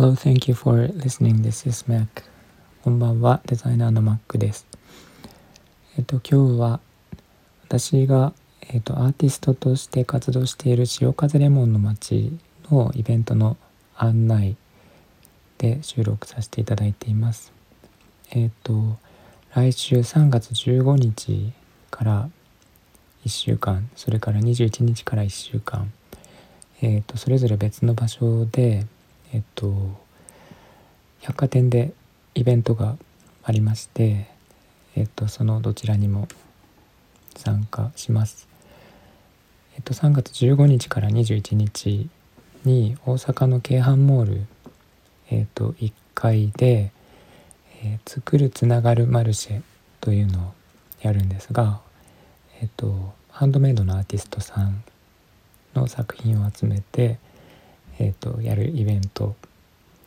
Hello, thank you for listening. This is Mac. こんばんは、デザイナーの Mac です。えっと、今日は私が、えっと、アーティストとして活動している潮風レモンの街のイベントの案内で収録させていただいています。えっと、来週3月15日から1週間、それから21日から1週間、えっと、それぞれ別の場所で、えっと百貨店でイベントがありまして、えっと、そのどちらにも参加します。えっと、3月15日から21日に大阪の京阪モール、えっと、1階で、えー、作るつながるマルシェというのをやるんですが、えっと、ハンドメイドのアーティストさんの作品を集めて、えーと、やるイベント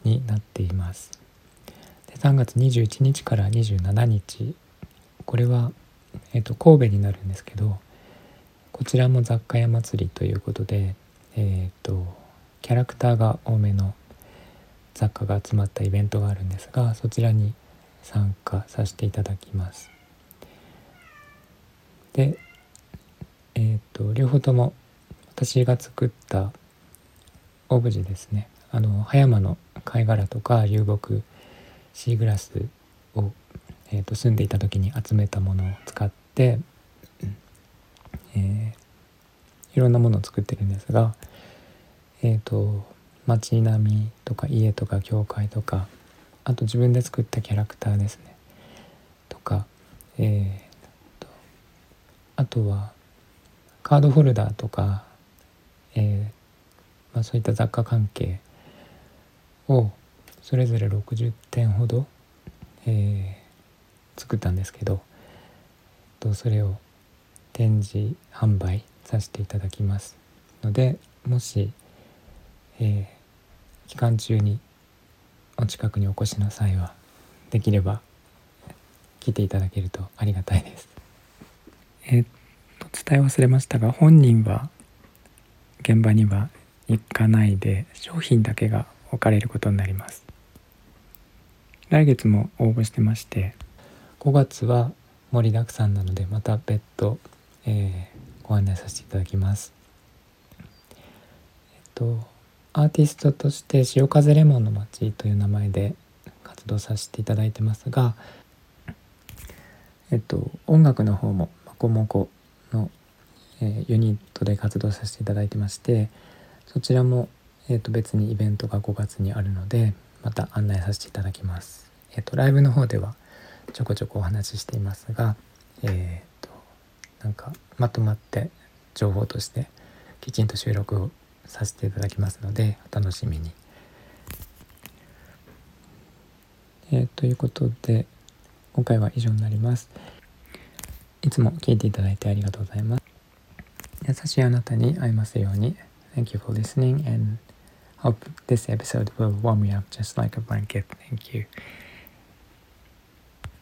になっています。で3月21日から27日これは、えーと、神戸になるんですけどこちらも雑貨屋祭りということで、えーと、キャラクターが多めの雑貨が集まったイベントがあるんですがそちらに参加させていただきます。で、えー、と両方とも私が作ったオブジェですね。あの葉山の貝殻とか流木シーグラスを、えーと、住んでいた時に集めたものを使って、えー、いろんなものを作ってるんですが、えーと、街並みとか家とか教会とかあと自分で作ったキャラクターですね。とか、えーとあとはカードホルダーとか、えーまあ、そういった雑貨関係をそれぞれ60点ほど、えー、作ったんですけどとそれを展示販売させていただきますのでもし、えー、期間中にお近くにお越しの際はできれば来ていただけるとありがたいです。え、っと伝え忘れましたが本人は現場には行かないで商品だけが置かれることになります。来月も応募してまして5月は盛りだくさんなのでまた別途、えー、ご案内させていただきます。えっとアーティストとして潮風レモンの街という名前で活動させていただいてますがえっと音楽の方もまこもこの、えー、ユニットで活動させていただいてましてそちらも、えー、と別にイベントが5月にあるのでまた案内させていただきます。えっ、ー、とライブの方ではちょこちょこお話ししていますが、えっ、ー、となんかまとまって情報としてきちんと収録をさせていただきますのでお楽しみに。えー、ということで今回は以上になります。いつも聞いていただいてありがとうございます。優しいあなたに会えますように。Thank you for listening and hope this episode will warm you up just like a blanket. Thank you.